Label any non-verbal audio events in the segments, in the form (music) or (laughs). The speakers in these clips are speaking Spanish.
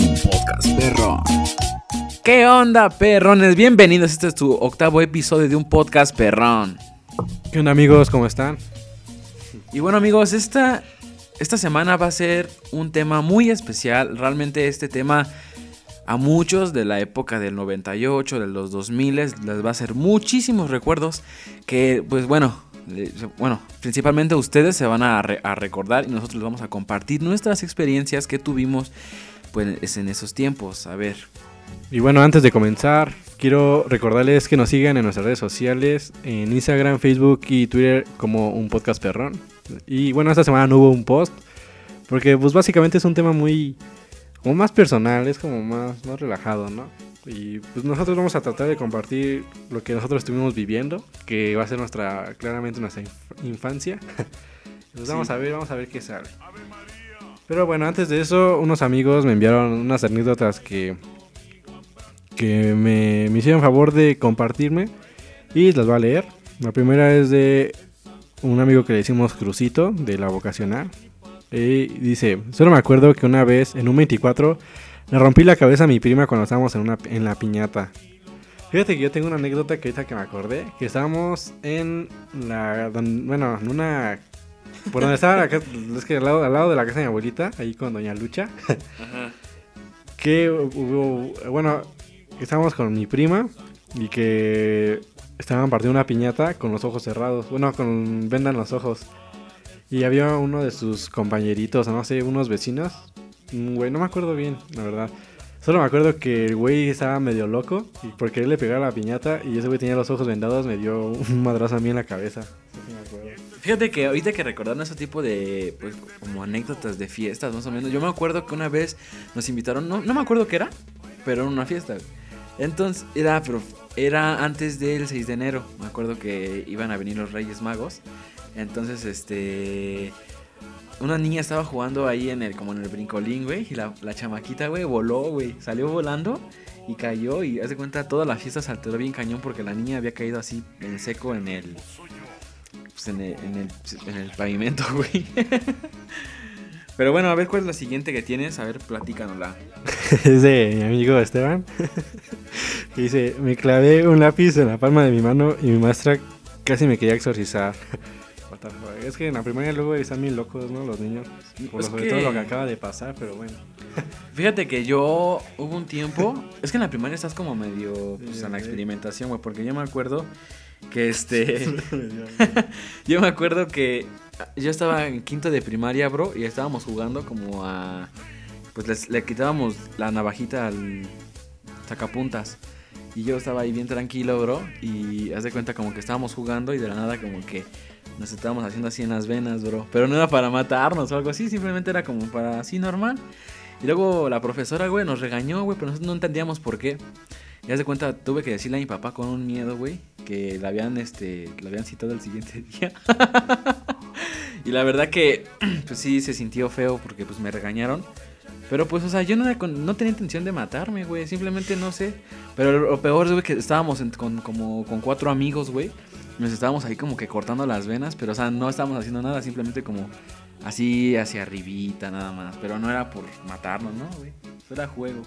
un podcast perrón. ¿Qué onda, perrones? Bienvenidos. Este es tu octavo episodio de un podcast perrón. ¿Qué onda amigos? ¿Cómo están? Y bueno, amigos, esta, esta semana va a ser un tema muy especial. Realmente este tema a muchos de la época del 98, de los 2000 les va a hacer muchísimos recuerdos que, pues bueno, eh, bueno, principalmente ustedes se van a, re- a recordar y nosotros les vamos a compartir nuestras experiencias que tuvimos pues en esos tiempos. A ver, Y bueno, antes de comenzar, quiero recordarles que nos sigan en nuestras redes sociales, en Instagram, Facebook y Twitter como un podcast perrón. Y bueno, esta semana no hubo un post, porque pues básicamente es un tema muy, como más personal, es como más, más relajado, ¿no? Y pues nosotros vamos a tratar de compartir lo que nosotros estuvimos viviendo, que va a ser nuestra, claramente nuestra inf- infancia. (laughs) Pues vamos Sí. a ver, vamos a ver qué sale. Pero bueno, antes de eso, unos amigos me enviaron unas anécdotas que, que me, hicieron favor de compartirme y las voy a leer. La primera es de un amigo que le decimos Crucito, de la vocacional. Y dice, solo me acuerdo que una vez en un 24 le rompí la cabeza a mi prima cuando estábamos en, una, en la piñata. Fíjate que yo tengo una anécdota que ahorita que me acordé, que estábamos en la, bueno, en una, por donde estaba la casa, es que al lado, al lado de la casa de mi abuelita, ahí con doña Lucha, que hubo, bueno, estábamos con mi prima y que estaban partiendo una piñata con los ojos cerrados, bueno, con venda en los ojos. Y había uno de sus compañeritos, no sé, unos vecinos, un güey, no me acuerdo bien, la verdad. Solo me acuerdo que el güey estaba medio loco y porque él le pegaba la piñata y ese güey tenía los ojos vendados, me dio un madrazo a mí en la cabeza. Sí me acuerdo. Fíjate que ahorita que recordando ese tipo de, pues, como anécdotas de fiestas, más o menos. Yo me acuerdo que una vez nos invitaron, no, no me acuerdo qué era, pero era una fiesta. Entonces, era, pero era antes del 6 de enero. Me acuerdo que iban a venir los Reyes Magos. Entonces, este. Una niña estaba jugando ahí en el, como en el brincolín, güey. Y la, la chamaquita, güey, voló, güey. Salió volando y cayó. Y hace cuenta, toda la fiesta se alteró bien cañón porque la niña había caído así en seco en el pues, en, el, en, el, en el pavimento, (laughs) güey. Pero bueno, a ver cuál es la siguiente que tienes. A ver, platícanosla. (laughs) es de mi amigo Esteban. (laughs) que dice, me clavé un lápiz en la palma de mi mano y mi maestra casi me quería exorcizar. Es que en la primaria luego están bien locos, ¿no? Los niños. Por Es sobre que- todo lo que acaba de pasar, pero bueno. Fíjate que yo hubo un tiempo. Es que en la primaria estás como medio pues, en la experimentación, güey. Porque yo me acuerdo que este. (laughs) (laughs) yo me acuerdo que yo estaba en quinto de primaria, bro. Y estábamos jugando como a. Pues les- le quitábamos la navajita al sacapuntas. Y yo estaba ahí bien tranquilo, bro. Y haz de cuenta como que estábamos jugando y de la nada como que nos estábamos haciendo así en las venas, bro. Pero no era para matarnos o algo así, simplemente era como para así normal. Y luego la profesora, güey, nos regañó, güey, pero nosotros no entendíamos por qué. Y haz de cuenta, tuve que decirle a mi papá con un miedo, güey, que la habían, este, la habían citado el siguiente (laughs) día. y la verdad que, (clears throat) pues sí, se sintió feo porque pues me regañaron. Pero pues, o sea, yo no, era con- no tenía intención de matarme, güey. Simplemente no sé. Pero lo peor, güey, que estábamos con, como con cuatro amigos, güey. Nos estábamos ahí como que cortando las venas. Pero, o sea, no estábamos haciendo nada. Simplemente como así hacia arribita, nada más. Pero no era por matarnos, ¿no, güey? Era juego.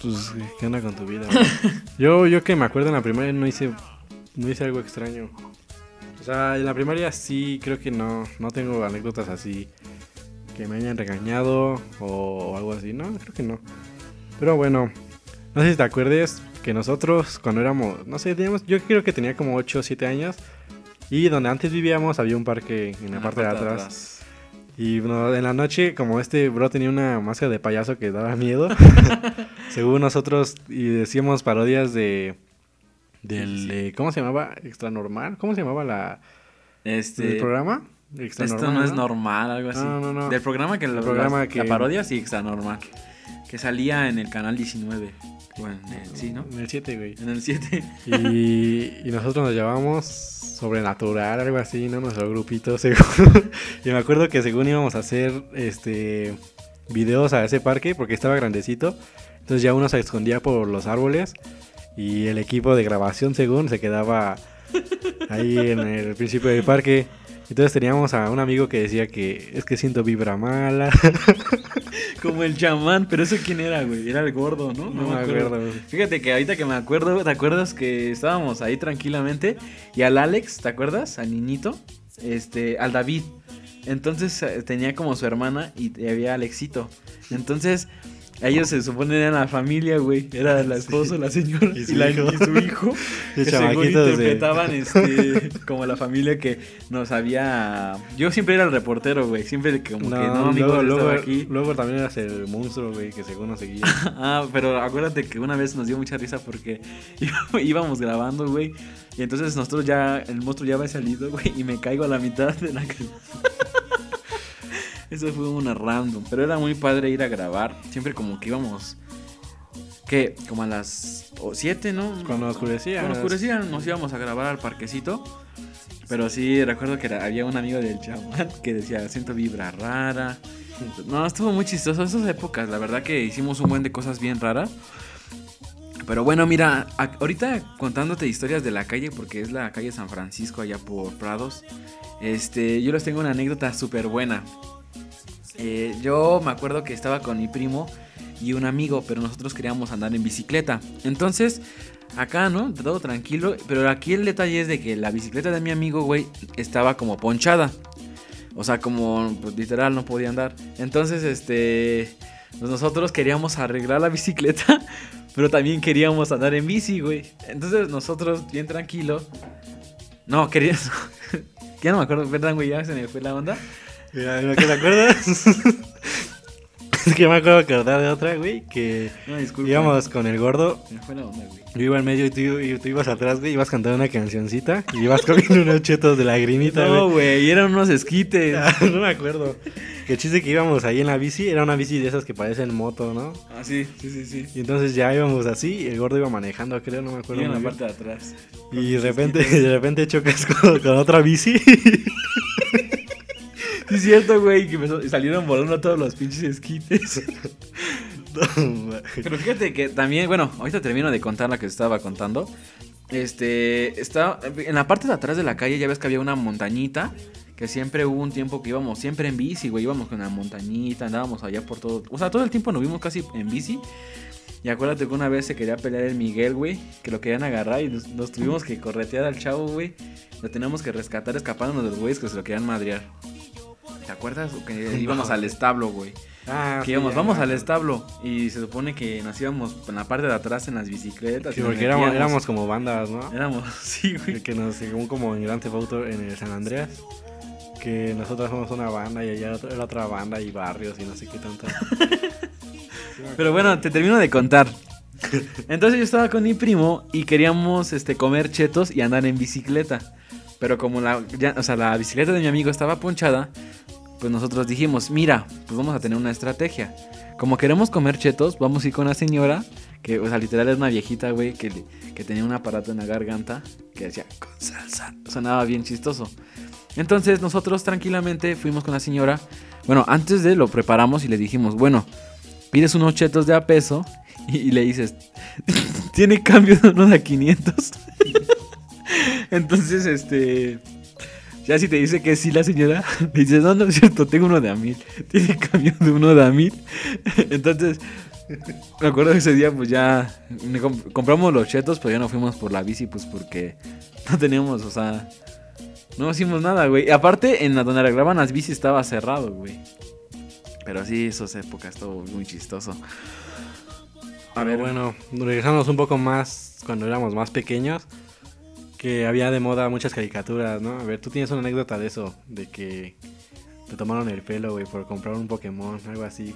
Pues, ¿qué onda con tu vida? (laughs) yo, yo que me acuerdo en la primaria no hice, no hice algo extraño. O sea, en la primaria sí creo que no, no tengo anécdotas así que me hayan regañado o, o algo así. No, creo que no. Pero bueno, no sé si te acuerdes que nosotros cuando éramos, no sé, teníamos, yo creo que tenía como 8 o 7 años. Y donde antes vivíamos había un parque en la, parte, de atrás. Y bueno, en la noche, como este bro tenía una máscara de payaso que daba miedo, (laughs) según nosotros, y decíamos parodias de. Del, de- ¿Cómo se llamaba? Extra normal. ¿Cómo se llamaba la, Este. el programa? Extra Esto Normal, no es normal, algo así. No, no, no. Del programa que, lo, programa la, que- la parodia, sí, está normal. Que salía en el canal 19. Bueno, en el- sí, ¿no? En el 7, güey. En el 7. Y, y nosotros nos llamábamos Sobrenatural, algo así, ¿no? Nuestro grupito, (laughs) según. y me acuerdo que según íbamos a hacer este videos a ese parque, porque estaba grandecito. Entonces ya uno se escondía por los árboles. Y el equipo de grabación, según, se quedaba ahí en el principio del parque. Entonces teníamos a un amigo que decía que es que siento vibra mala. (laughs) Como el chamán, pero eso quién era, güey. Era el gordo, ¿no? No, me acuerdo. Fíjate que ahorita que me acuerdo, ¿te acuerdas que estábamos ahí tranquilamente? Y al Alex, ¿te acuerdas? Al niñito, este, al David. Entonces eh, tenía como su hermana y había Alexito. Entonces ellos se supone eran la familia, güey. Era la esposa, la señora y su, hijo. Y su hijo. (laughs) que según interpretaban (laughs) este, como la familia que nos había. Yo siempre era el reportero, güey. Siempre como que no, amigo, luego, luego, aquí. Luego también eras el monstruo, güey, que según nos seguía. (laughs) ah, pero acuérdate que una vez nos dio mucha risa porque íbamos grabando, güey. Y entonces nosotros ya, el monstruo ya había salido, güey, y me caigo a la mitad de la Eso fue una random. Pero era muy padre ir a grabar. Siempre como que íbamos. ¿Qué? Como a las 7, ¿no? Cuando oscurecía. Cuando oscurecía nos íbamos a grabar al parquecito. Pero sí, recuerdo que había un amigo del chamán que decía, siento vibra rara. No, estuvo muy chistoso esas épocas. La verdad que hicimos un buen de cosas bien raras. Pero bueno, mira, ahorita contándote historias de la calle, porque es la calle San Francisco allá por Prados. Este, yo les tengo una anécdota súper buena. Eh, yo me acuerdo que estaba con mi primo y un amigo, pero nosotros queríamos andar en bicicleta. Entonces, acá, ¿no? Todo tranquilo. Pero aquí el detalle es de que la bicicleta de mi amigo, güey, estaba como ponchada. O sea, como pues, literal no podía andar. Entonces, este. Pues nosotros queríamos arreglar la (laughs) bicicleta, pero también queríamos andar en bici, güey. Entonces nosotros, bien tranquilo. No, queríamos. (laughs) ya no me acuerdo, perdón, güey, ya se me fue la onda. Mira, ¿qué te acuerdas? (laughs) es que me acuerdo acordar de otra, güey, que íbamos con el gordo. Me fue la onda, güey. Yo iba en medio y tú, ibas atrás, güey, ibas cantando una cancioncita y ibas comiendo unos chetos de lagrimita, güey. No, güey, eran unos esquites. (laughs) Ah, no me acuerdo. Que chiste que íbamos ahí en la bici, era una bici de esas que parecen moto, ¿no? Ah, sí, sí, sí, sí. Y entonces ya íbamos así, y el gordo iba manejando, creo, no me acuerdo. Y en la parte de atrás. Y de repente, de repente chocas con, con otra bici. (laughs) Sí, es cierto, güey, que me salieron volando todos los pinches esquites. (laughs) Pero fíjate que también, bueno, ahorita termino de contar la que estaba contando. Este, estaba en la parte de atrás de la calle, ya ves que había una montañita. Que siempre hubo un tiempo que íbamos siempre en bici, güey. Íbamos con la montañita, andábamos allá por todo. O sea, todo el tiempo nos vimos casi en bici. Y acuérdate que una vez se quería pelear el Miguel, güey. Que lo querían agarrar y nos, tuvimos que corretear al chavo, güey. Lo teníamos que rescatar escapándonos de los güeyes que se lo querían madrear. ¿Te acuerdas? Que íbamos al establo, güey. Ah, que íbamos, vamos al establo. Y se supone que nos íbamos en la parte de atrás en las bicicletas. Sí, porque éramos, éramos, como bandas, ¿no? Éramos, (laughs) sí, güey. Que nos, según como en Gran Auto en el San Andreas. Que nosotros somos una banda y allá era otra banda y barrios y no sé qué tanto. (laughs) Pero bueno, te termino de contar. Entonces yo estaba con mi primo y queríamos este, comer chetos y andar en bicicleta. Pero como la, o sea, la bicicleta de mi amigo estaba ponchada, pues nosotros dijimos, mira, pues vamos a tener una estrategia. Como queremos comer chetos, vamos a ir con una señora, que, o sea, literal es una viejita, güey, que, que tenía un aparato en la garganta, que decía, con salsa. Sonaba bien chistoso. Entonces nosotros tranquilamente fuimos con la señora. Bueno, antes de lo preparamos y le dijimos, bueno, pides unos chetos de a peso y, le dices, (laughs) ¿tiene cambio de uno de a 500? (laughs) Entonces, este, ya si te dice que sí la señora, me (laughs) dice, no, no es cierto, tengo uno de a mil. (laughs) Tiene cambio de uno de a mil. (laughs) Entonces, me acuerdo que ese día pues ya compramos los chetos, pero ya no fuimos por la bici, pues porque no teníamos, o sea, no hicimos nada, güey. aparte, en la donde arreglaban las bicis estaba cerrado, güey. Pero sí, esas épocas estuvo muy chistoso. A ver, bueno, regresamos un poco más cuando éramos más pequeños que había de moda muchas caricaturas, ¿no? A ver, tú tienes una anécdota de eso, de que te tomaron el pelo, güey, por comprar un Pokémon, algo así.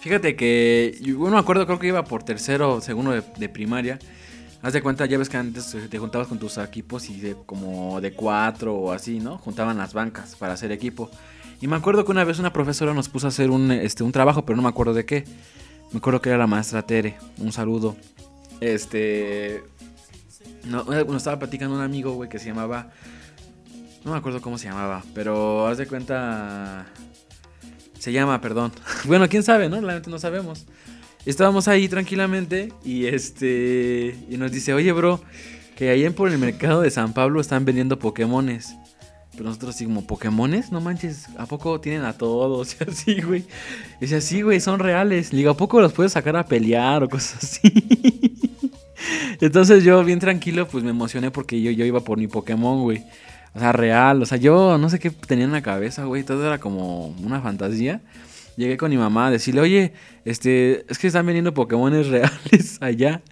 Fíjate que yo me acuerdo, creo que iba por tercero o segundo de, primaria. Haz de cuenta, ya ves que antes te juntabas con tus equipos y de como de cuatro o así, ¿no? Juntaban las bancas para hacer equipo. Y me acuerdo que una vez una profesora nos puso a hacer un, este, un trabajo, pero no me acuerdo de qué. Me acuerdo que era la maestra Tere. Un saludo. Este. No, nos estaba platicando un amigo, güey, que se llamaba. No me acuerdo cómo se llamaba, pero haz de cuenta. Se llama, perdón. (laughs) bueno, quién sabe, ¿no? Realmente no sabemos. Estábamos ahí tranquilamente y este. Y nos dice, oye, bro, que ahí en por el mercado de San Pablo están vendiendo Pokémones. Pero nosotros así como Pokémones, no manches, ¿a poco tienen a todos? (laughs) Y así, güey. Y dice, así, güey, son reales. Le digo, ¿a poco los puedes sacar a pelear o cosas así? (laughs) Entonces yo bien tranquilo, pues me emocioné porque yo, yo iba por mi Pokémon, güey. O sea, real. O sea, yo no sé qué tenía en la cabeza, güey. Todo era como una fantasía. Llegué con mi mamá a decirle, oye, este, es que están vendiendo Pokémones reales (laughs) allá.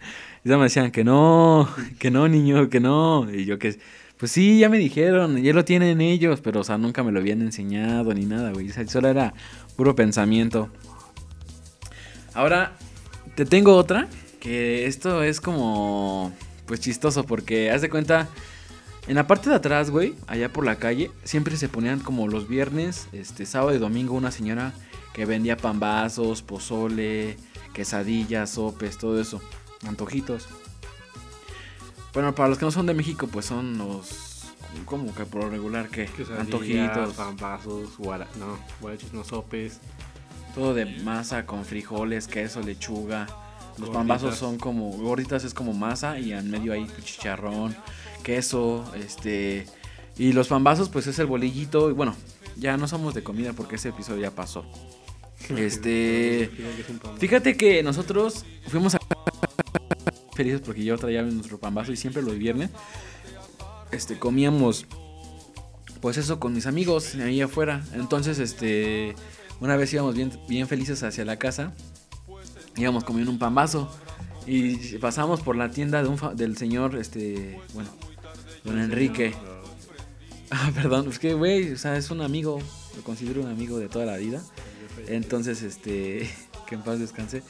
Y ya me decían que no, que no, niño, que no. Y yo que, pues sí, ya me dijeron, ya lo tienen ellos, pero o sea, nunca me lo habían enseñado ni nada, güey. O sea, solo era puro pensamiento. Ahora, te tengo otra, que esto es como, pues chistoso, porque haz de cuenta, en la parte de atrás, güey, allá por la calle, siempre se ponían como los viernes, este, sábado y domingo, una señora que vendía pambazos, pozole, quesadillas, sopes, todo eso, antojitos. Bueno, para los que no son de México, pues son los. ¿Cómo que por lo regular qué? Antojitos. Pambazos, guara, no, guarachos, no sopes. Todo de masa con frijoles, queso, lechuga. Los pambazos son como. Gorditas es como masa y en medio hay chicharrón, queso, este. Y los pambazos, pues es el bolillito. Y bueno, ya no somos de comida porque ese episodio ya pasó. Este. Fíjate que nosotros fuimos a. (laughs) Felices porque yo traía nuestro pambazo y siempre los viernes. Este, comíamos. Pues eso con mis amigos ahí afuera. Entonces, este. Una vez íbamos bien, bien felices hacia la casa. Íbamos comiendo un pambazo. Y pasamos por la tienda de un del señor, este. Bueno, don Enrique. Ah, (laughs) perdón, es que, güey, o sea, es un amigo. Lo considero un amigo de toda la vida. Entonces, este, (laughs) que en paz descanse.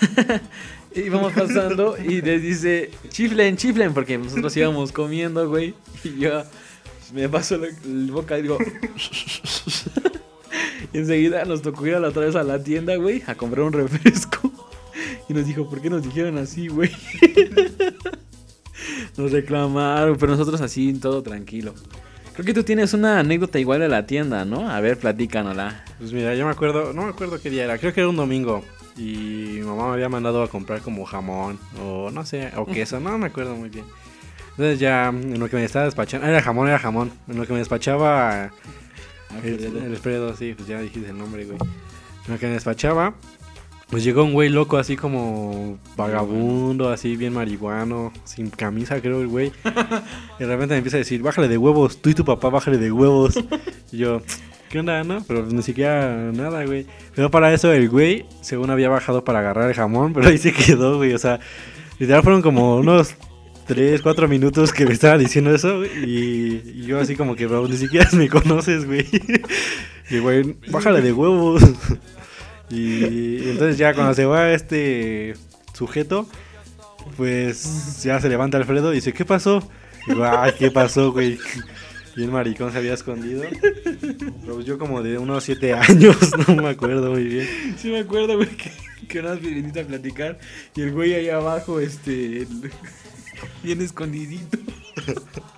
(laughs) y vamos pasando y les dice, chiflen, chiflen, porque nosotros íbamos comiendo, güey. Y yo me paso la, boca y digo... enseguida nos tocó ir a la otra vez a la tienda, güey, a comprar un refresco. Y nos dijo, ¿por qué nos dijeron así, güey? nos reclamaron, pero nosotros así, todo tranquilo. Creo que tú tienes una anécdota igual de la tienda, ¿no? A ver, platícanosla. Pues mira, yo me acuerdo, no me acuerdo qué día era, creo que era un domingo. Y mi mamá me había mandado a comprar como jamón o no sé, o queso, no me acuerdo muy bien. Entonces ya en lo que me estaba despachando, era jamón, era jamón. En lo que me despachaba el, Alfredo, sí, pues ya dijiste el nombre, güey. En lo que me despachaba, pues llegó un güey loco, así como vagabundo, así bien marihuano, sin camisa, creo el güey. (laughs) y de repente me empieza a decir, bájale de huevos, tú y tu papá, bájale de huevos. (laughs) y yo, ¿qué onda, no? Pero ni siquiera nada, güey. Pero para eso el güey, según había bajado para agarrar el jamón, pero ahí se quedó, güey. O sea, literal fueron como unos 3, 4 minutos que me estaba diciendo eso, y, yo así como que, bro, ni siquiera me conoces, güey. (laughs) y güey, bájale de huevos. (laughs) Y, entonces ya cuando se va este sujeto, pues ya se levanta Alfredo y dice, ¿qué pasó? Y digo, ay, ¿qué pasó, güey? (laughs) Y el maricón se había escondido. Pues yo como de unos 7 años, no me acuerdo muy bien. Sí me acuerdo, güey, que, que una a platicar y el güey ahí abajo, este, bien escondidito. (laughs)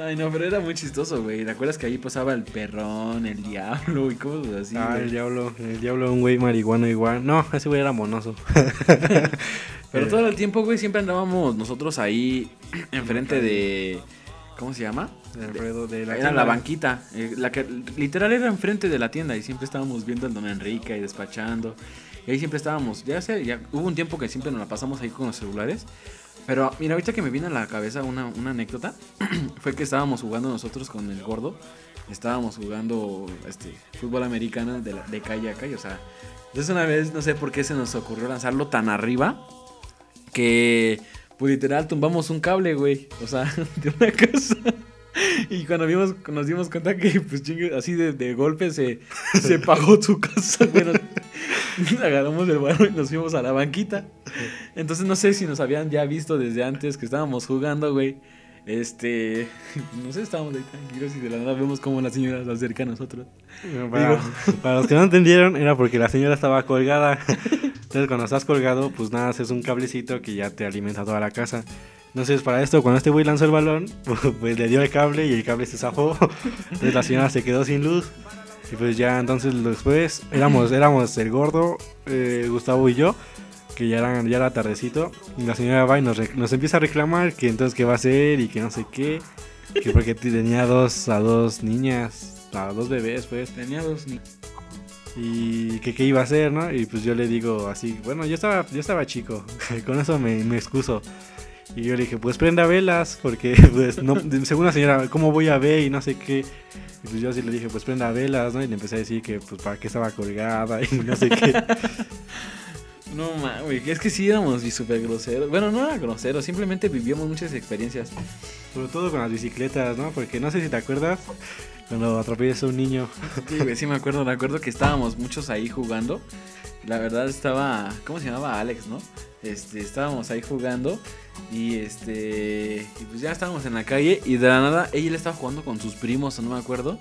Ay, no, pero era muy chistoso, güey. ¿Te acuerdas que ahí pasaba el perrón, el diablo y cosas así? Ah, el diablo, el diablo, un güey marihuano igual. No, ese güey era monoso. (laughs) (laughs) pero todo el tiempo, güey, siempre andábamos nosotros ahí enfrente de. ¿Cómo se llama? De la era la banquita. Eh, la que literal era enfrente de la tienda y siempre estábamos viendo al don Enrique y despachando. Y ahí siempre estábamos. Ya sé, ya hubo un tiempo que siempre nos la pasamos ahí con los celulares. Pero mira, ahorita que me vino a la cabeza una, una anécdota, (clears throat) fue que estábamos jugando nosotros con el gordo. Estábamos jugando este fútbol americano de, de calle a calle. O sea, entonces una vez no sé por qué se nos ocurrió lanzarlo tan arriba que pues literal tumbamos un cable, güey. O sea, (laughs) de una casa. Y cuando vimos, nos dimos cuenta que, pues chingue, así de, de, golpe se, se (laughs) pagó su casa, güey. (laughs) agarramos el balón y nos fuimos a la banquita. Entonces no sé si nos habían ya visto desde antes que estábamos jugando, güey. Este, (laughs) no sé, estábamos ahí tranquilos y de la nada vemos como la señora se acerca a nosotros. Para, (laughs) para los que no entendieron, era porque la señora estaba colgada. Entonces, cuando estás colgado, pues nada, es un cablecito que ya te alimenta toda la casa. Entonces, para esto, cuando este güey lanzó el balón, pues le dio el cable y el cable se zafó. Entonces, la señora se quedó sin luz. Y pues ya entonces después éramos, éramos el gordo, eh, Gustavo y yo, que ya, eran, ya era tardecito. Y la señora va y nos, nos empieza a reclamar que entonces qué va a hacer y que no sé qué. que porque tenía dos, a dos niñas, a dos bebés, pues. Tenía dos niñas. Y que qué iba a hacer, ¿no? Y pues yo le digo así, bueno, yo estaba, yo estaba chico, (laughs) con eso me, me excuso. Y yo le dije, pues prenda velas, porque (laughs) pues no, según la señora, ¿cómo voy a ver? Y no sé qué. Y pues yo así le dije, pues prenda velas, ¿no? Y le empecé a decir que pues para qué estaba colgada (laughs) y no sé qué. No mames, es que sí éramos súper groseros. Bueno, no era grosero, simplemente vivíamos muchas experiencias. Sobre todo con las bicicletas, ¿no? Porque no sé si te acuerdas cuando atropellas a un niño. Sí, güey, sí me acuerdo, me acuerdo que estábamos muchos ahí jugando. La verdad estaba, ¿cómo se llamaba? Alex, ¿no? Este, estábamos ahí jugando y este, y pues ya estábamos en la calle y de la nada ella le estaba jugando con sus primos, no me acuerdo.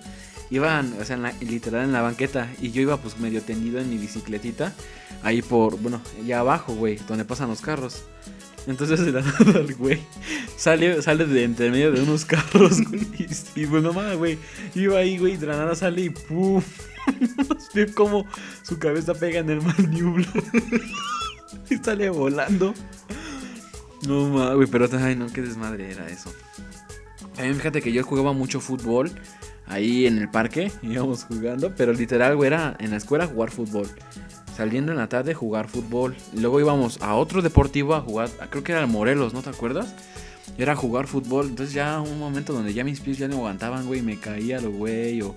Iban, o sea, literal en la banqueta y yo iba pues medio tendido en mi bicicletita ahí por, bueno, ya abajo, güey, donde pasan los carros. Entonces de la nada el güey sale, sale de entre medio de unos carros, (laughs) güey. Y, bueno, pues, güey, iba ahí, güey, de la nada sale y pum. (laughs) Ve como su cabeza pega en el maniobro. (laughs) (laughs) y sale volando. No mames, güey, pero ay no, qué desmadre era eso. A mí fíjate que yo jugaba mucho fútbol ahí en el parque, (laughs) íbamos jugando, pero literal, güey, era en la escuela jugar fútbol. Saliendo en la tarde jugar fútbol. Luego íbamos a otro deportivo a jugar, creo que era el Morelos, ¿no te acuerdas? Era jugar fútbol, entonces ya un momento donde ya mis pies ya no aguantaban, güey, me caía lo güey, o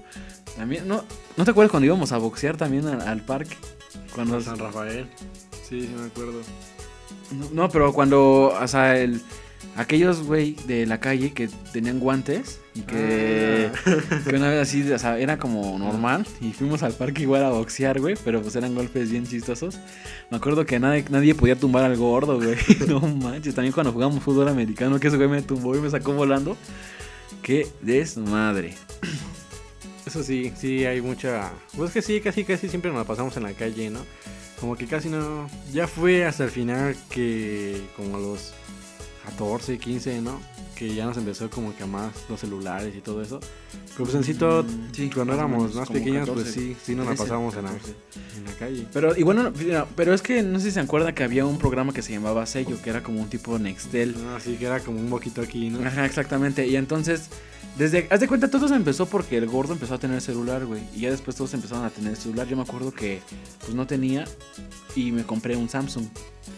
también, ¿no, ¿no te acuerdas cuando íbamos a boxear también al, parque? Cuando... San Rafael, sí, sí me acuerdo. No, pero cuando, o sea, el, aquellos, güey, de la calle que tenían guantes y que, ah. que una vez así, o sea, era como normal y fuimos al parque igual a boxear, güey, pero pues eran golpes bien chistosos. Me acuerdo que nadie, nadie podía tumbar al gordo, güey. (laughs) No manches, también cuando jugamos fútbol americano, que ese güey me tumbó y me sacó volando. Qué desmadre. Eso sí, sí, hay mucha... Pues que sí, casi, casi siempre nos la pasamos en la calle, ¿no? Como que casi no... Ya fue hasta el final que como los 14, 15, ¿no? Que ya nos empezó como que a más los celulares y todo eso. Pero pues en sí, todo, mm, cuando éramos más pequeños, pues sí, sí nos la pasábamos en la, en la, calle. Pero y bueno, pero es que no sé si se acuerda que había un programa que se llamaba Sello, que era como un tipo Nextel. Ah, sí, que era como un poquito aquí, ¿no? Ajá, exactamente. Y entonces, desde, haz de cuenta, todo se empezó porque el gordo empezó a tener celular, güey. Y ya después todos empezaron a tener celular. Yo me acuerdo que, pues no tenía y me compré un Samsung.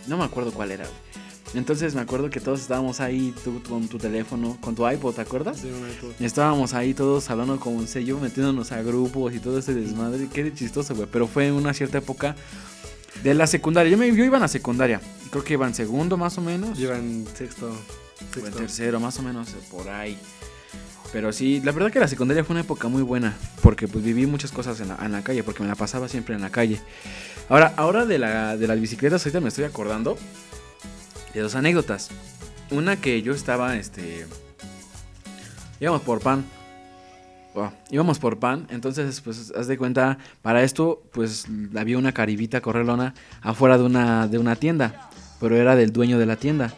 No me acuerdo cuál era, güey. Entonces me acuerdo que todos estábamos ahí, tú con tu teléfono, con tu iPod, ¿te acuerdas? Sí, me Estábamos ahí todos hablando como un sello, metiéndonos a grupos y todo ese desmadre. Qué chistoso, güey. Pero fue en una cierta época de la secundaria. Yo, me, yo iba a la secundaria. Creo que iba en segundo más o menos. Yo iba en sexto. sexto. en tercero, más o menos por ahí. Pero sí, la verdad que la secundaria fue una época muy buena. Porque pues viví muchas cosas en la, en la calle. Porque me la pasaba siempre en la calle. Ahora, ahora de, la, de las bicicletas, ahorita me estoy acordando de dos anécdotas. Una que yo estaba, este... Íbamos por pan. íbamos por pan, entonces, pues, haz de cuenta, para esto, pues, había una caribita correlona afuera de una, de una tienda, pero era del dueño de la tienda.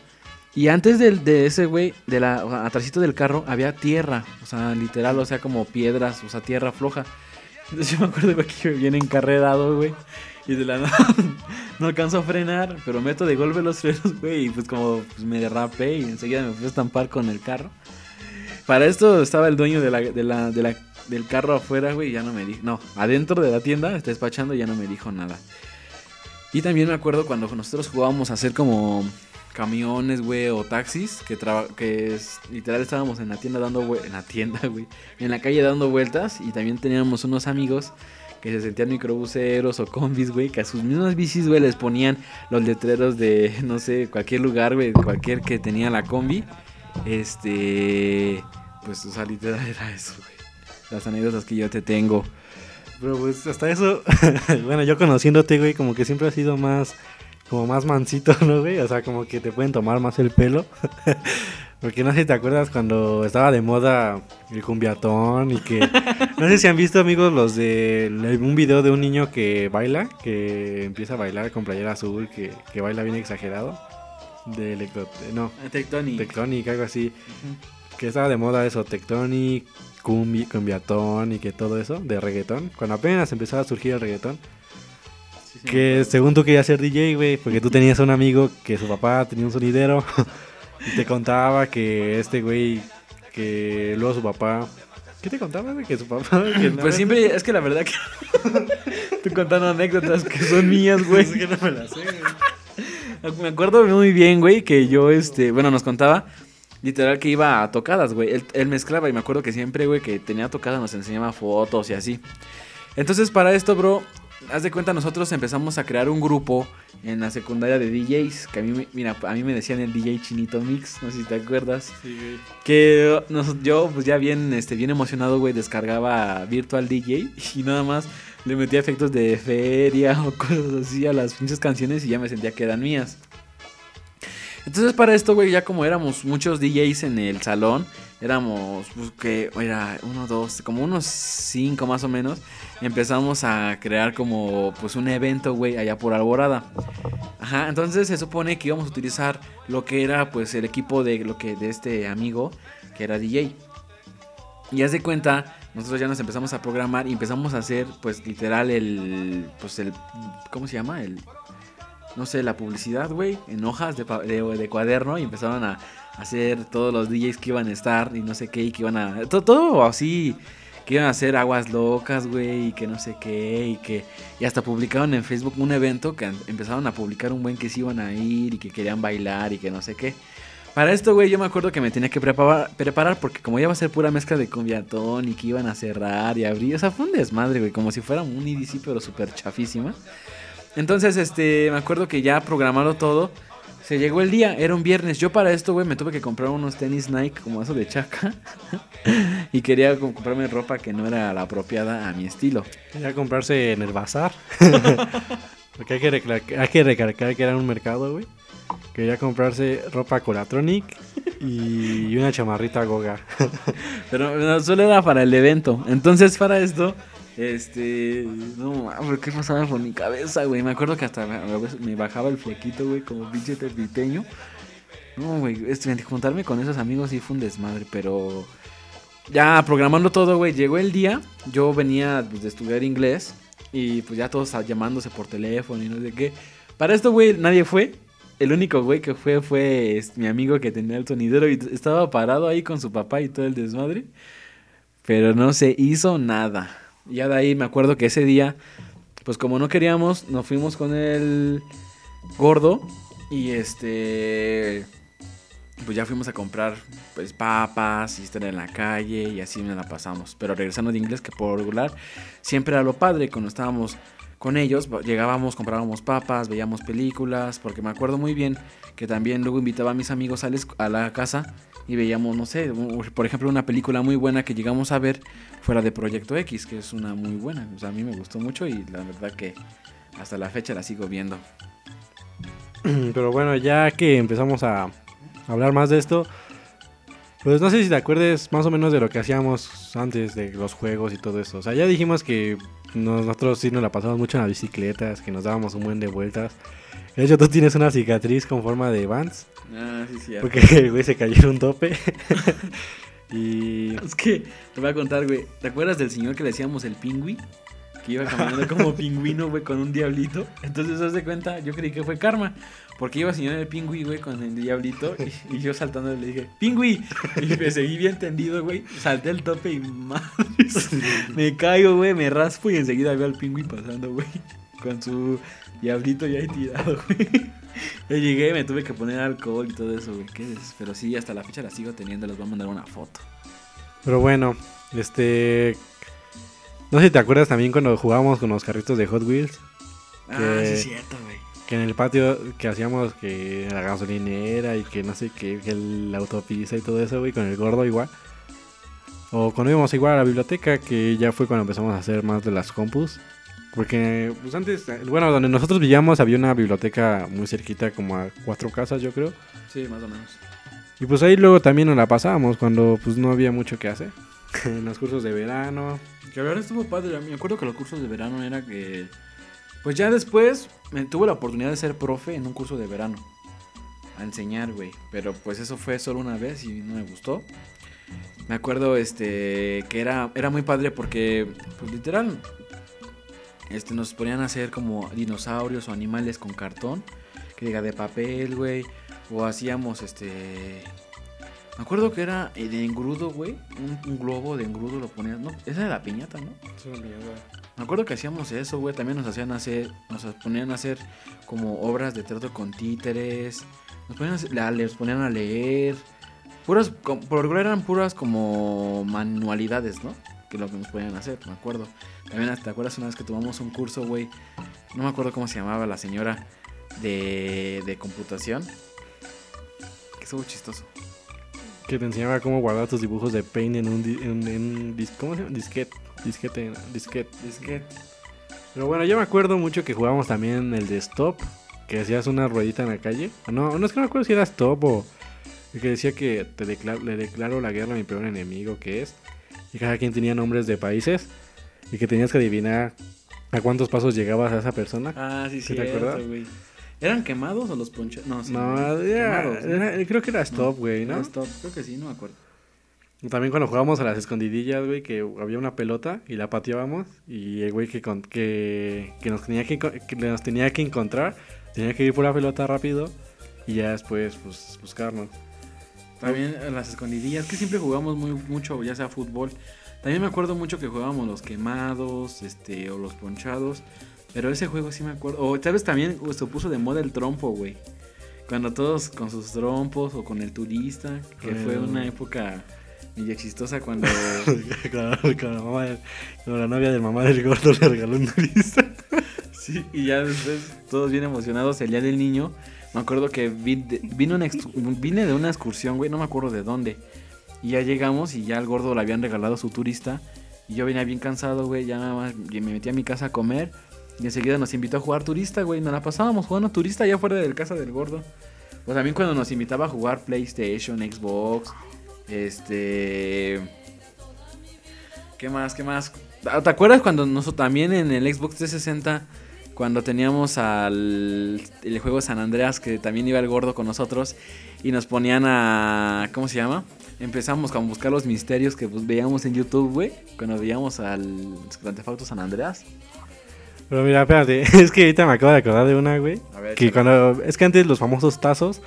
Y antes de, de ese güey, de la, o atrásito del carro, había tierra, o sea, literal, o sea, como piedras, o sea, tierra floja. Entonces (laughs) yo me acuerdo que viene encarrerado, güey. Y de la nada (laughs) no alcanzo a frenar, pero meto de golpe los frenos, (laughs) güey. Y pues como pues, me derrapé y enseguida me fui a estampar con el carro. Para esto estaba el dueño de la, de del carro afuera, güey, y ya no me dijo. No, adentro de la tienda, despachando ya no me dijo nada. Y también me acuerdo cuando nosotros jugábamos a hacer como camiones, güey, o taxis, que, que literal estábamos en la tienda dando, en la tienda, (laughs) güey, en la calle dando vueltas y también teníamos unos amigos que se sentían microbuseros o combis, güey, que a sus mismas bicis, güey, les ponían los letreros de, (laughs) no sé, cualquier lugar, güey, cualquier que tenía la combi. Este, pues, o sea, literal (laughs) era eso, güey. Las anécdotas que yo te tengo. Pero pues hasta eso, bueno, yo conociéndote, güey, como que siempre has sido más, como más mansito, ¿no, güey? O sea, como que te pueden tomar más el pelo. (laughs) Porque no sé si te acuerdas cuando estaba de moda el cumbiatón y que... No sé si han visto, amigos, los de... Un video de un niño que baila, que empieza a bailar con playera azul, que, que baila bien exagerado. De electro... No. Ah, Tectonic. Tectonic, algo así. Que estaba de moda eso, Tectonic, cumbi, cumbiatón y que todo eso, de reggaetón. Cuando apenas empezaba a surgir el reggaetón. Que según tú querías ser DJ, güey, porque tú tenías un amigo que su papá tenía un sonidero. (laughs) Y te contaba que este güey que luego su papá... ¿Qué te contaba, güey? Que su papá... que Pues vez- siempre, es que la verdad que. (laughs) Estoy contando anécdotas que son mías, (laughs) güey. Es que no me la sé, güey. Me acuerdo muy bien, güey, que yo, este, bueno, nos contaba literal que iba a tocadas, güey. Él, él mezclaba y me acuerdo que siempre, güey, que tenía tocadas nos enseñaba fotos y así. Entonces, para esto, bro, haz de cuenta, nosotros empezamos a crear un grupo en la secundaria de DJs, que a mí, me- mira, a mí me decían el DJ Chinito Mix, no sé si te acuerdas. Sí, güey. Que nos- yo, pues ya bien, este, bien emocionado, güey, descargaba Virtual DJ y nada más le metía efectos de feria o cosas así a las pinches canciones y ya me sentía que eran mías. Entonces para esto, güey, ya como éramos muchos DJs en el salón, éramos, pues que era uno, dos, como unos cinco más o menos, empezamos a crear como, pues un evento, güey, allá por Alborada. Ajá, entonces se supone que íbamos a utilizar lo que era, pues, el equipo de lo que de este amigo, que era DJ. Y haz de cuenta, nosotros ya nos empezamos a programar y empezamos a hacer, pues, literal, el, pues, el, ¿cómo se llama? El, no sé, la publicidad, güey, en hojas de, de, de cuaderno y empezaron a hacer todos los DJs que iban a estar y no sé qué, y que iban a, todo, todo así, que iban a hacer aguas locas, güey, y que no sé qué, y que, y hasta publicaron en Facebook un evento que empezaron a publicar un buen que sí iban a ir y que querían bailar y que no sé qué. Para esto, güey, yo me acuerdo que me tenía que preparar, preparar porque como ya va a ser pura mezcla de cumbiatón y que iban a cerrar y abrir, o sea, fue un desmadre, güey, como si fuera un EDC pero súper chafísima. Entonces, este, me acuerdo que ya programado todo, se llegó el día, era un viernes. Yo para esto, güey, me tuve que comprar unos tenis Nike como eso de chaca. (laughs) y quería comprarme ropa que no era la apropiada a mi estilo. Quería comprarse en el bazar. (laughs) Porque hay que, recalcar, hay que recalcar que era un mercado, güey. Quería comprarse ropa Colatronic y una chamarrita Goga. (laughs) Pero no, solo era para el evento. Entonces, para esto, este. No mames, ¿qué pasaba por mi cabeza, güey? Me acuerdo que hasta me, bajaba el flequito, güey, como pinche tepiteño. No, güey, este, juntarme con esos amigos sí fue un desmadre, pero. Ya programando todo, güey, llegó el día. Yo venía pues, de estudiar inglés y pues ya todos llamándose por teléfono y no sé qué. Para esto, güey, nadie fue. El único güey que fue fue este, mi amigo que tenía el sonidero y estaba parado ahí con su papá y todo el desmadre. Pero no se hizo nada. Ya de ahí me acuerdo que ese día, pues como no queríamos, nos fuimos con el gordo y este pues ya fuimos a comprar pues papas y estar en la calle y así me la pasamos. Pero regresando de inglés, que por regular siempre era lo padre cuando estábamos con ellos, llegábamos, comprábamos papas, veíamos películas, porque me acuerdo muy bien que también luego invitaba a mis amigos a la casa y veíamos, no sé, por ejemplo, una película muy buena que llegamos a ver fuera de Proyecto X, que es una muy buena, o sea, a mí me gustó mucho y la verdad que hasta la fecha la sigo viendo. (clears throat) Pero bueno, ya que empezamos a hablar más de esto, pues no sé si te acuerdes más o menos de lo que hacíamos antes de los juegos y todo eso. O sea, ya dijimos que nos- nosotros sí nos la pasamos mucho en las bicicletas, que nos dábamos un buen de vueltas. De hecho, tú tienes una cicatriz con forma de Vans, Ah, sí, sí. porque el (laughs) güey se cayó en un tope. (laughs) y Es que te voy a contar, güey. ¿Te acuerdas del señor que le decíamos el pingüi? Que iba caminando como (laughs) pingüino, güey, con un diablito. Entonces, haz de cuenta, yo creí que fue karma. Porque iba señor el pingüi, güey, con el diablito. Y, y yo saltando le dije, ¡pingüi! Y me seguí bien tendido, güey. Salté el tope y madres. Me caigo, güey, me raspo y enseguida veo al pingüi pasando, güey. Con su diablito ya ahí tirado, güey. Ya llegué, me tuve que poner alcohol y todo eso, güey. ¿Qué es? Pero sí, hasta la fecha la sigo teniendo. Les voy a mandar una foto. Pero bueno, este. No sé si te acuerdas también cuando jugábamos con los carritos de Hot Wheels. Ah, Que- sí es cierto, güey. Que en el patio que hacíamos que la gasolinera y que no sé qué, que la autopista y todo eso, güey, con el gordo igual. O cuando íbamos igual a la biblioteca, que ya fue cuando empezamos a hacer más de las compus. Porque, pues antes, bueno, donde nosotros vivíamos había una biblioteca muy cerquita, como a cuatro casas, yo creo. Sí, más o menos. Y pues ahí luego también nos la pasábamos cuando pues no había mucho que hacer. (laughs) en los cursos de verano. Que la verdad estuvo padre. Me acuerdo que los cursos de verano era que. Pues ya después me tuve la oportunidad de ser profe en un curso de verano. A enseñar, güey. Pero pues eso fue solo una vez y no me gustó. Me acuerdo este que era, era muy padre porque, pues literal, este, nos ponían a hacer como dinosaurios o animales con cartón. Que diga de papel, güey. O hacíamos este. Me acuerdo que era eh, de engrudo, güey. Un, un globo de engrudo lo ponías. No, esa era la piñata, ¿no? Me acuerdo que hacíamos eso, güey. También nos hacían hacer, nos ponían a hacer como obras de teatro con títeres. Nos ponían a, hacer- la- les ponían a leer. Puras, por lo eran puras como manualidades, ¿no? Que lo que nos ponían a hacer, me acuerdo. También, ¿te acuerdas una vez que tomamos un curso, güey? No me acuerdo cómo se llamaba la señora de, de computación. Que estuvo chistoso. Que te enseñaba cómo guardar tus dibujos de Paint en un, en, en ¿cómo se llama? disquete. Disquete, disquete. Es que Pero bueno, yo me acuerdo mucho que jugábamos también el de Stop, que hacías una ruedita en la calle. No, no es que no me acuerdo si era Stop o que decía que te declaro, le declaro la guerra a mi peor enemigo, que es. Y cada quien tenía nombres de países y que tenías que adivinar a cuántos pasos llegabas a esa persona. Ah, sí, ¿Sí sí, te acuerdas? güey. ¿Eran quemados o los ponchos? No, sí, no, güey. era- Quemados, ¿no? era- creo que era Stop, güey, ¿no? Era stop. Creo que sí, no me acuerdo. También cuando jugábamos a las escondidillas, güey, que había una pelota y la pateábamos y el güey que, con- que, que nos tenía que, que nos tenía que encontrar tenía que ir por la pelota rápido y ya después pues buscarnos. También eh, las escondidillas, que siempre jugamos muy mucho, ya sea fútbol. También me acuerdo mucho que jugábamos los quemados, este, o los ponchados. Pero ese juego sí me acuerdo. O tal vez también se puso de moda el trompo, güey. Cuando todos con sus trompos o con el turista, que fue Mm. una época medio chistosa (laughs) cuando... la, mamá con la novia del mamá del gordo le regaló un turista. Sí, y ya después todos bien emocionados el día del niño. Me acuerdo que vi- de- vino una vine de una excursión, güey, no me acuerdo de dónde. Y ya llegamos y ya al gordo le habían regalado su turista. Y yo venía bien cansado, güey, ya nada más me metí a mi casa a comer. Y enseguida nos invitó a jugar turista, güey. Nos la pasábamos jugando turista allá fuera de la casa del gordo. Pues también cuando nos invitaba a jugar PlayStation, Xbox, este... ¿Qué más? ¿Qué más? Ah, ¿Te acuerdas cuando nosotros también en el Xbox 360 cuando teníamos al el juego San Andreas que también iba el gordo con nosotros y nos ponían a ¿cómo se llama? Empezamos a buscar los misterios que pues, veíamos en YouTube, güey, cuando veíamos al Grand San Andreas. Pero mira, espérate, (laughs) es que ahorita me acabo de acordar de una, güey. A ver, Que échale. cuando, es que antes los famosos tazos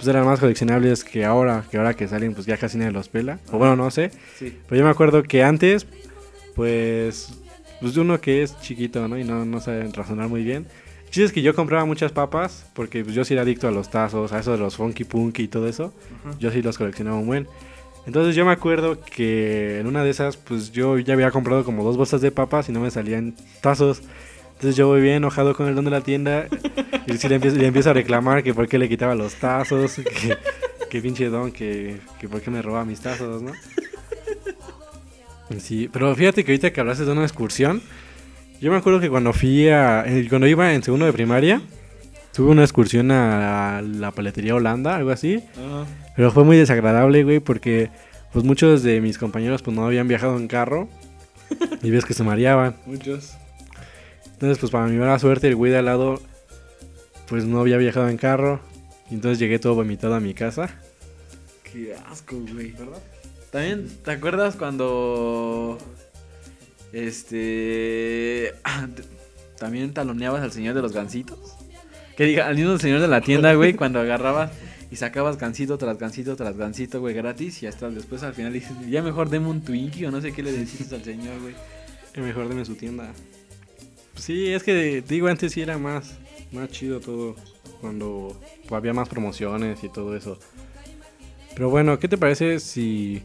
pues eran más coleccionables que ahora, que ahora que salen pues ya casi nadie los pela. O bueno, no sé. Sí. Pero yo me acuerdo que antes, pues, pues uno que es chiquito, ¿no? Y no, no sabe razonar muy bien. El chiste es que yo compraba muchas papas, porque pues, yo sí era adicto a los tazos, a eso de los funky punky y todo eso. Ajá. Yo sí los coleccionaba un buen. Entonces yo me acuerdo que en una de esas, pues yo ya había comprado como dos bolsas de papas y no me salían tazos. Entonces yo voy bien enojado con el don de la tienda (laughs) y sí le empiezo, le empiezo a reclamar que por qué le quitaba los tazos, (laughs) que, que pinche don, que, que por qué me robaba mis tazos, ¿no? Sí, pero fíjate que ahorita que hablaste de una excursión, yo me acuerdo que cuando fui a, cuando iba en segundo de primaria, tuve una excursión a la paletería Holanda, algo así. Ah, Pero fue muy desagradable, güey, porque pues muchos de mis compañeros pues no habían viajado en carro (laughs) y ves que se mareaban. muchos. Entonces, pues para mi mala suerte, el güey de al lado pues no había viajado en carro. Y entonces llegué todo vomitado a mi casa. Qué asco, güey. También, ¿te acuerdas cuando. Este. ah, También taloneabas al señor de los gansitos? Que diga, al mismo señor de la tienda, güey, cuando agarrabas y sacabas gansito tras gansito tras gansito, güey, gratis. Y hasta después al final dices, ya mejor deme un Twinkie o no sé qué le decís al señor, güey. Que mejor deme su tienda. Sí, es que digo, antes sí era más, más chido todo. Cuando había más promociones y todo eso. Pero bueno, ¿qué te parece si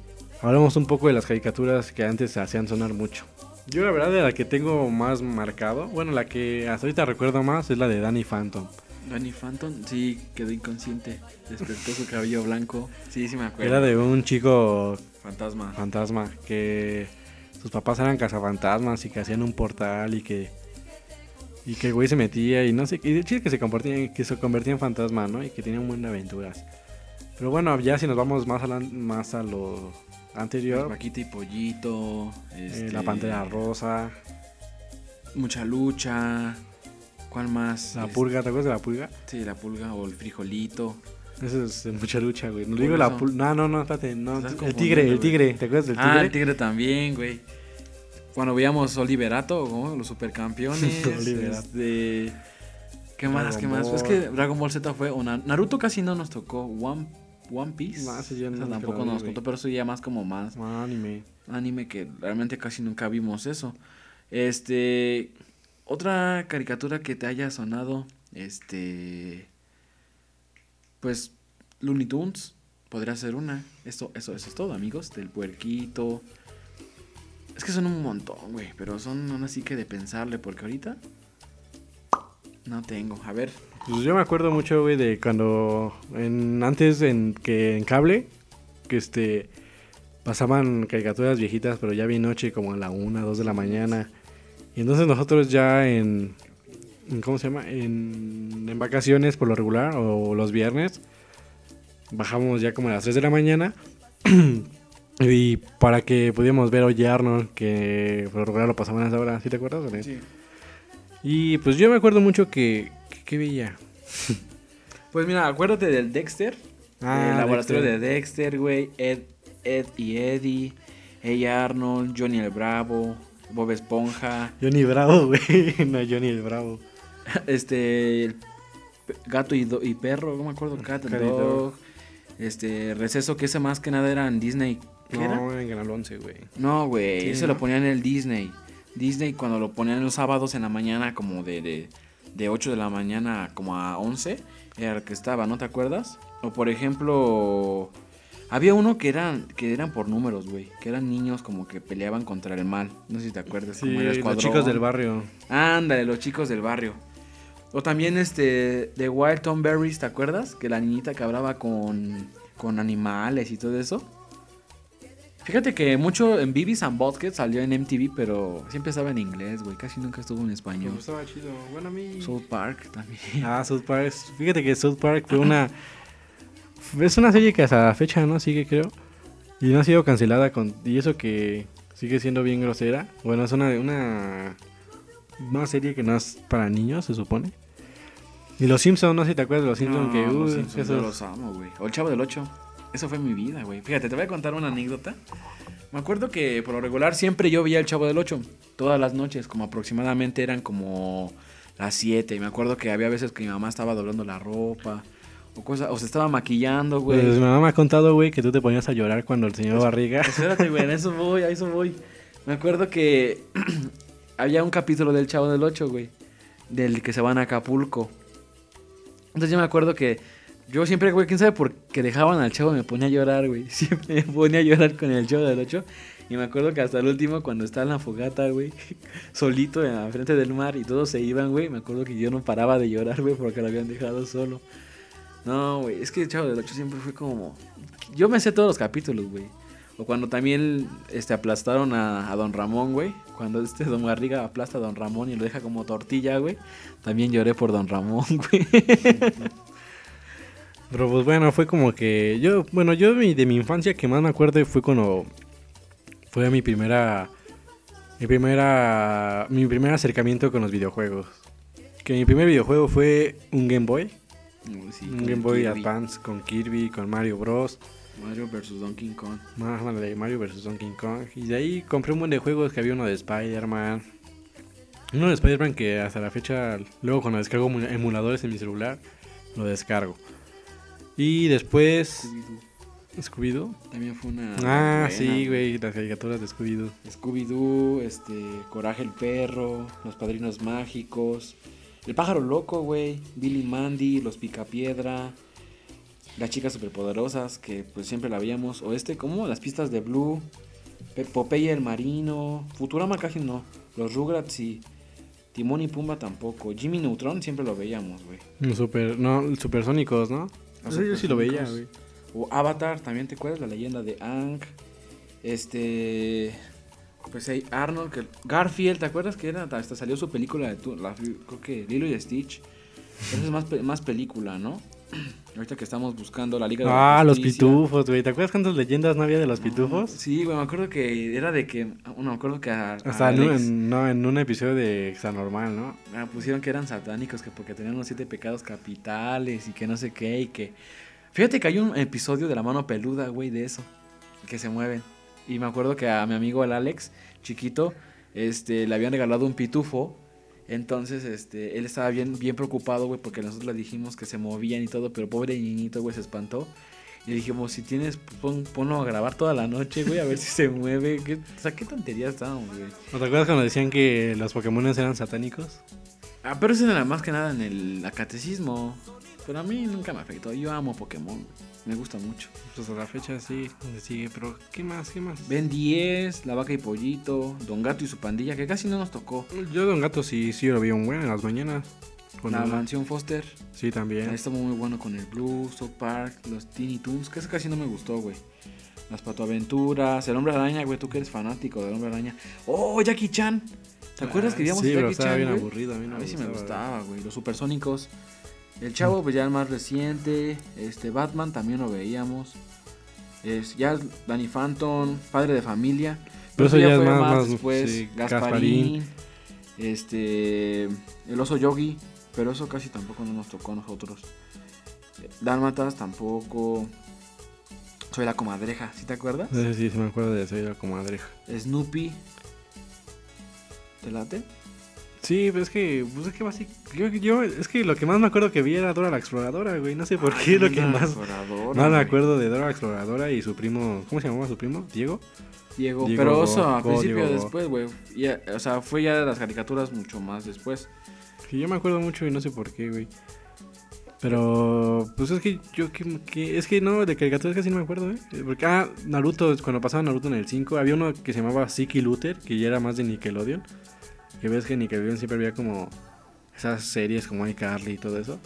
hablamos un poco de las caricaturas que antes se hacían sonar mucho? Yo la verdad de la que tengo más marcado, bueno, la que hasta ahorita recuerdo más es la de Danny Phantom. Danny Phantom, sí, quedó inconsciente. Despertó su cabello blanco. Sí, sí me acuerdo. Era de un chico Fantasma. fantasma que sus papás eran cazafantasmas y que hacían un portal y que y que el güey se metía y no sé y el chiste que se convertía que se convertía en fantasma no y que tenía un buen de aventuras pero bueno ya si nos vamos más a la- más a lo anterior Vaquita y pollito. eh, este, la pantera rosa Mucha lucha. ¿Cuál más? la purga te acuerdas de la purga Sí, la pulga o el frijolito. eso es mucha lucha güey no digo la pulga no no no espérate no el tigre el tigre te acuerdas del tigre Ah, el tigre también, güey. Cuando veíamos Oliverato, ¿no? los supercampeones. (laughs) Oliverato. este, ¿Qué más? Dragon ¿Qué más? Ball. Es que Dragon Ball Z fue una. Naruto casi no nos tocó. One One Piece. No, ese Esa nunca tampoco vi, nos contó, pero eso ya más como más Anime. anime que realmente casi nunca vimos eso. Este, otra caricatura que te haya sonado, este, pues Looney Tunes podría ser una. Esto, eso, eso es todo, amigos, del puerquito. Es que son un montón, güey, pero son así que de pensarle, porque ahorita no tengo. A ver, Pues yo me acuerdo mucho, güey, de cuando en, antes en que en cable, que este pasaban caricaturas viejitas, pero ya bien noche, como a la una, dos de la mañana. Y entonces nosotros ya en, en- ¿cómo se llama? En, en vacaciones por lo regular, o los viernes, bajamos ya como a las 3 de la mañana. (clears throat) y para que pudiéramos ver Oye Arnold, que por lo regular lo pasaban a esa hora, ¿sí te acuerdas? René? Y pues yo me acuerdo mucho que, que veía. (laughs) Pues mira, acuérdate del Dexter. Ah, el laboratorio Dexter. de Dexter, güey. Ed, Ed y Eddie. Hey Arnold, Johnny el Bravo, Bob Esponja, Johnny Bravo, güey. (laughs) No, Johnny el Bravo. (laughs) este el gato y, do- y perro, no me acuerdo, Cat Cat y Dog. Dog. Este, receso que ese más que nada era en Disney. ¿Qué era? No, en Canal 11, güey. No, güey, Sí, ese ¿no? lo ponían en el Disney. Disney cuando lo ponían los sábados en la mañana como de, de, de 8 de la mañana como a 11, era el que estaba, ¿no te acuerdas? O por ejemplo, había uno que eran, que eran por números, güey, que eran niños como que peleaban contra el mal, no sé si te acuerdas. Sí, como el los chicos del barrio. Ándale, los chicos del barrio. O también este, de Wild Tom Berries, ¿te acuerdas? Que la niñita que hablaba con, con animales y todo eso. Fíjate que mucho en Beavis and Butthead salió en MTV, pero siempre estaba en inglés, güey. Casi nunca estuvo en español. Pues estaba chido. Bueno, a mí. South Park también. Ah, South Park. Fíjate que South Park fue una. Es una serie que hasta la fecha no sigue, creo. Y no ha sido cancelada. con Y eso que sigue siendo bien grosera. Bueno, es una, una, una serie que no es para niños, se supone. Y los Simpsons, no sé si te acuerdas de los Simpsons. No, que, los uy, Simpsons, esos- yo los amo, güey. O el Chavo del 8. Eso fue mi vida, güey. Fíjate, te voy a contar una anécdota. Me acuerdo que por lo regular siempre yo veía el Chavo del 8. Todas las noches, como aproximadamente eran como las 7. Y me acuerdo que había veces que mi mamá estaba doblando la ropa. O, cosa, o se estaba maquillando, güey. Pues mi mamá me ha contado, güey, que tú te ponías a llorar cuando el señor Barriga. Espérate, güey, en eso voy, a eso voy. Me acuerdo que (clears throat) había un capítulo del Chavo del 8, güey. Del que se van a Acapulco. Entonces yo me acuerdo que yo siempre, güey, quién sabe por qué dejaban al chavo me ponía a llorar, güey. (laughs) Siempre me ponía a llorar con el Chavo del 8. Y me acuerdo que hasta el último, cuando estaba en la fogata, güey, (laughs) solito en la frente del mar y todos se iban, güey. Me acuerdo que yo no paraba de llorar, güey, porque lo habían dejado solo. No, güey, es que el Chavo del 8 siempre fue como. Yo me sé todos los capítulos, güey. O cuando también este, aplastaron a, Don Ramón, güey. Cuando este Don Garriga aplasta a Don Ramón y lo deja como tortilla, güey. También lloré por Don Ramón, (laughs) güey. Pero pues bueno, fue como que yo, bueno, yo de mi, de mi infancia que más me acuerdo fue cuando fue mi primera, mi primera, mi primer acercamiento con los videojuegos. Que mi primer videojuego fue un Game Boy, sí, un Game Boy Kirby. Advance con Kirby, con Mario Bros. Mario vs. Donkey Kong. Más de Mario vs Donkey Kong. Y de ahí compré un buen de juegos que había uno de Spider-Man. Uno de Spider-Man que hasta la fecha, luego cuando descargo emu- emuladores en mi celular, lo descargo. Y después... Scooby-Doo. También fue una. Ah, buena, sí, güey, las caricaturas de Scooby-Doo. Scooby-Doo, este, Coraje el Perro, Los Padrinos Mágicos, El Pájaro Loco, güey, Billy Mandy, Los Picapiedra, Las Chicas Superpoderosas, que pues siempre la veíamos, o este, como Las Pistas de Blue, Pe- Popeye el Marino, Futurama casi no, Los Rugrats y Timón y Pumba tampoco, Jimmy Neutron siempre lo veíamos, güey. Super, no, Supersónicos, ¿no? Los Ese yo sí lo veía, güey. O Avatar, también te acuerdas, la leyenda de Ang. Este. Pues hay Arnold, que, Garfield, ¿te acuerdas que era? Hasta salió su película de tu- la, creo que Lilo y Stitch. Esa es más, más película, ¿no? (clears throat) Ahorita que estamos buscando la Liga de la Ah, los pitufos, güey. ¿Te acuerdas cuántas leyendas no había de los pitufos? Sí, güey, me acuerdo que era de que. No, me acuerdo que a, a Hasta en un, Alex, en- no, en un episodio de Exanormal, ¿no? ah, pusieron que eran satánicos, que porque tenían los siete pecados capitales y que no sé qué, y que. Fíjate que hay un episodio de la mano peluda, güey, de eso, que se mueven. Y me acuerdo que a mi amigo el Alex, chiquito, este, le habían regalado un pitufo. Entonces, este, él estaba bien, bien preocupado, güey, porque nosotros le dijimos que se movían y todo, pero pobre niñito, güey, se espantó. Y dijimos, si tienes, pon, ponlo a grabar toda la noche, güey, a ver si se (laughs) mueve. ¿Qué, o sea, qué tonterías estábamos, güey. ¿No te acuerdas cuando decían que los Pokémon eran satánicos? Ah, pero eso era más que nada en el catecismo. Pero a mí nunca me afectó. Yo amo Pokémon. Me gusta mucho. Pues a la fecha sí, sigue. Pero, ¿qué más? ¿Qué más? Ben 10, La Vaca y Pollito, Don Gato y su pandilla, que casi no nos tocó. Yo Don Gato sí, sí lo vi un buen en las mañanas. la mansión Foster. Sí, también. Ahí estuvo muy bueno con el Blue, South Park, los Teeny Toons, que eso casi no me gustó, güey. Las Patoaventuras, El Hombre Araña, güey, tú que eres fanático del Hombre Araña. ¡Oh, Jackie Chan! ¿Te acuerdas que íbamos sí, a Jackie Chan? bien aburrido, a mí, a mí sí me gustaba, güey. Los Supersónicos. El Chavo, pues ya el más reciente. Este Batman también lo veíamos. Es, ya Danny Phantom, Padre de Familia. Pero, eso ya, es más, más después. Gasparín, Este. El oso Yogi. Pero eso casi tampoco no nos tocó a nosotros. Dálmatas tampoco. Soy la comadreja, ¿sí te acuerdas? Sí, sí, sí me acuerdo de Soy la comadreja. Snoopy. ¿Te late? Sí, pero es que, pues es que básicamente, yo, es que lo que más me acuerdo que vi era Dora la Exploradora, güey, no sé por qué lo que más, más me acuerdo de Dora la Exploradora y su primo, ¿cómo se llamaba su primo? ¿Diego? Diego, pero eso a principio después, güey, o sea, fue ya de las caricaturas mucho más después. Sí, yo me acuerdo mucho y no sé por qué, güey. Pero, pues es que yo, que, es que no, de caricaturas casi no me acuerdo, ¿eh? Porque, ah, Naruto, cuando pasaba Naruto en el 5, había uno que se llamaba Siki Luther, que ya era más de Nickelodeon. Que ves que Nickelodeon siempre había como esas series como iCarly y todo eso.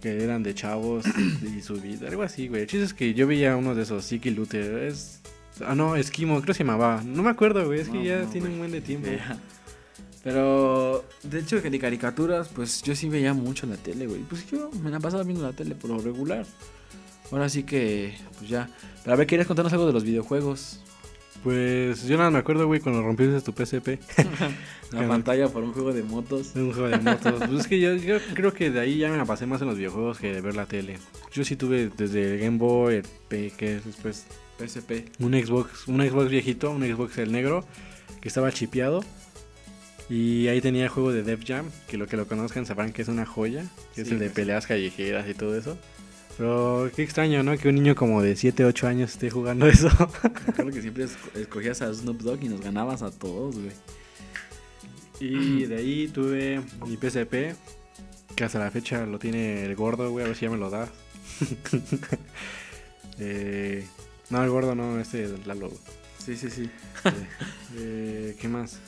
Que eran de chavos (clears throat) y su vida, algo así, güey. El chiste es que yo veía uno de esos, Siki Luther. Es, ah, no, Esquimo, creo que se llamaba. No me acuerdo, güey, es que ya tiene un buen de tiempo. Pero, de hecho, que de caricaturas, pues yo sí veía mucho la tele, güey. Pues yo me la pasaba viendo la tele por lo regular. Ahora sí que, pues ya. Pero a ver, ¿quieres contarnos algo de los videojuegos? Pues yo nada me acuerdo, güey, cuando rompiste tu PSP. (laughs) la pantalla por un juego de motos. Un juego de motos. (laughs) pues es que yo, creo que de ahí ya me la pasé más en los videojuegos que de ver la tele. Yo sí tuve desde el Game Boy, el P, que es después PSP. Un Xbox, un Xbox viejito, un Xbox el negro, que estaba chipeado. Y ahí tenía el juego de Def Jam, que lo que lo conozcan sabrán que es una joya, que es el de peleas callejeras y todo eso. Pero qué extraño, ¿no? Que un niño como de 7, 8 años esté jugando eso. (laughs) Creo que siempre escogías a Snoop Dogg y nos ganabas a todos, güey. Y de ahí tuve mi PSP, que hasta la fecha lo tiene el gordo, güey, a ver si ya me lo da. (laughs) eh, no, el gordo no, este Lalo. Sí, sí, sí. Eh, eh, ¿Qué más?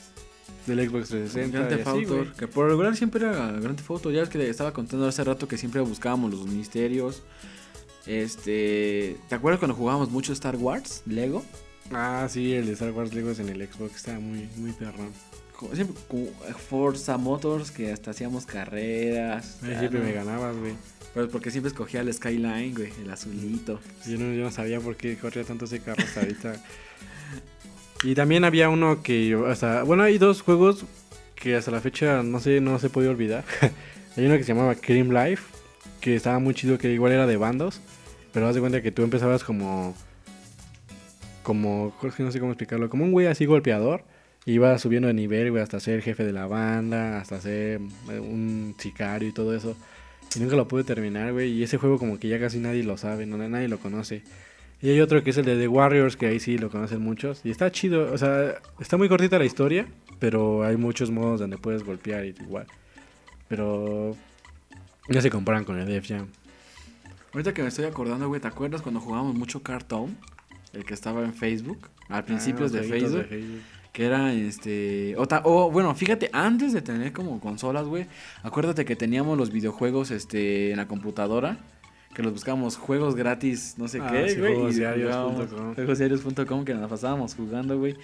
Del Xbox 360. Grand Theft Auto, que por regular siempre era Grand Theft Auto. Ya es que estaba contando hace rato que siempre buscábamos los misterios. Este, ¿te acuerdas cuando jugábamos mucho Star Wars, Lego? Ah, sí, el de Star Wars Lego es en el Xbox, estaba muy, muy perrón. Siempre, Forza Motors, que hasta hacíamos carreras. siempre me ganabas, güey. Pues porque siempre escogía el Skyline, güey, el azulito. Yo no, yo no sabía por qué corría tanto ese carro hasta ahorita. (laughs) Y también había uno que hasta. Bueno, hay dos juegos que hasta la fecha no sé, no se puede olvidar. (laughs) hay uno que se llamaba Cream Life, que estaba muy chido, que igual era de bandos. Pero haz de cuenta que tú empezabas como. Como. No sé cómo explicarlo. Como un güey así golpeador. Iba subiendo de nivel, güey, hasta ser jefe de la banda, hasta ser eh, un sicario y todo eso. Y nunca lo pude terminar, güey. Y ese juego como que ya casi nadie lo sabe, no nadie lo conoce. Y hay otro que es el de The Warriors, que ahí sí lo conocen muchos. Y está chido, o sea, está muy cortita la historia, pero hay muchos modos donde puedes golpear y igual. Pero ya se comparan con el Def Jam. Ahorita que me estoy acordando, güey, ¿te acuerdas cuando jugábamos mucho Cartoon? El que estaba en Facebook, al principio ah, de, Facebook, Que era este. O, bueno, fíjate, antes de tener como consolas, güey, acuérdate que teníamos los videojuegos este, en la computadora que los buscábamos juegos gratis, no sé ah, qué, güey. Juegosdiarios.com. Juegosdiarios.com que nos la pasábamos jugando, güey.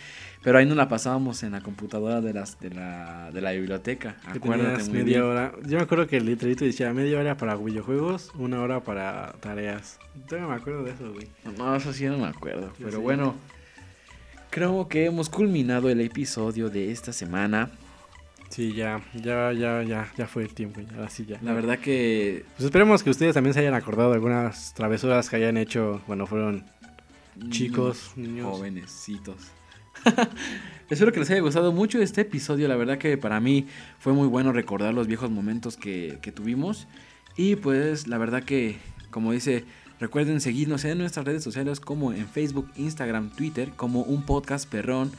Pero ahí no la pasábamos en la computadora de, las, de, la, de la biblioteca. Acuérdate media hora. Yo me acuerdo que el letrerito decía media hora para videojuegos, una hora para tareas. Todavía me acuerdo de eso, güey. No, eso sí no me acuerdo. pero bueno, creo que hemos culminado el episodio de esta semana. Sí, ya, ya, ya, ya, ya fue el tiempo, ya, así ya. La verdad que... Pues esperemos que ustedes también se hayan acordado de algunas travesuras que hayan hecho cuando fueron chicos, niños. Jovenecitos. (laughs) Espero que les haya gustado mucho este episodio. La verdad que para mí fue muy bueno recordar los viejos momentos que, que tuvimos. Y pues la verdad que, como dice Recuerden seguirnos en nuestras redes sociales como en Facebook, Instagram, Twitter, como un podcast perrón.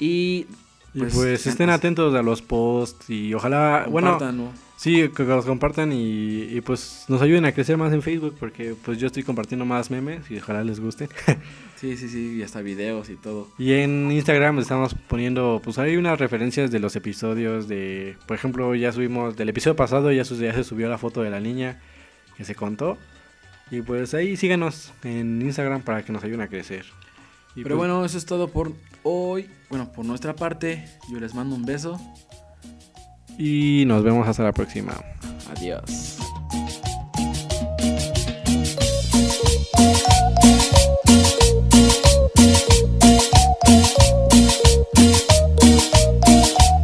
Y pues, pues estén atentos a los posts y ojalá, bueno, sí, que los compartan y, pues nos ayuden a crecer más en Facebook porque pues yo estoy compartiendo más memes y ojalá les guste. (laughs) sí, sí, sí, y hasta videos y todo. Y en Instagram estamos poniendo, pues hay unas referencias de los episodios de, por ejemplo, ya subimos del episodio pasado, ya, ya se subió la foto de la niña que se contó. Y pues ahí síganos en Instagram para que nos ayuden a crecer. Pero pues bueno, eso es todo por hoy. Bueno, por nuestra parte, yo les mando un beso. Y nos vemos hasta la próxima. Adiós.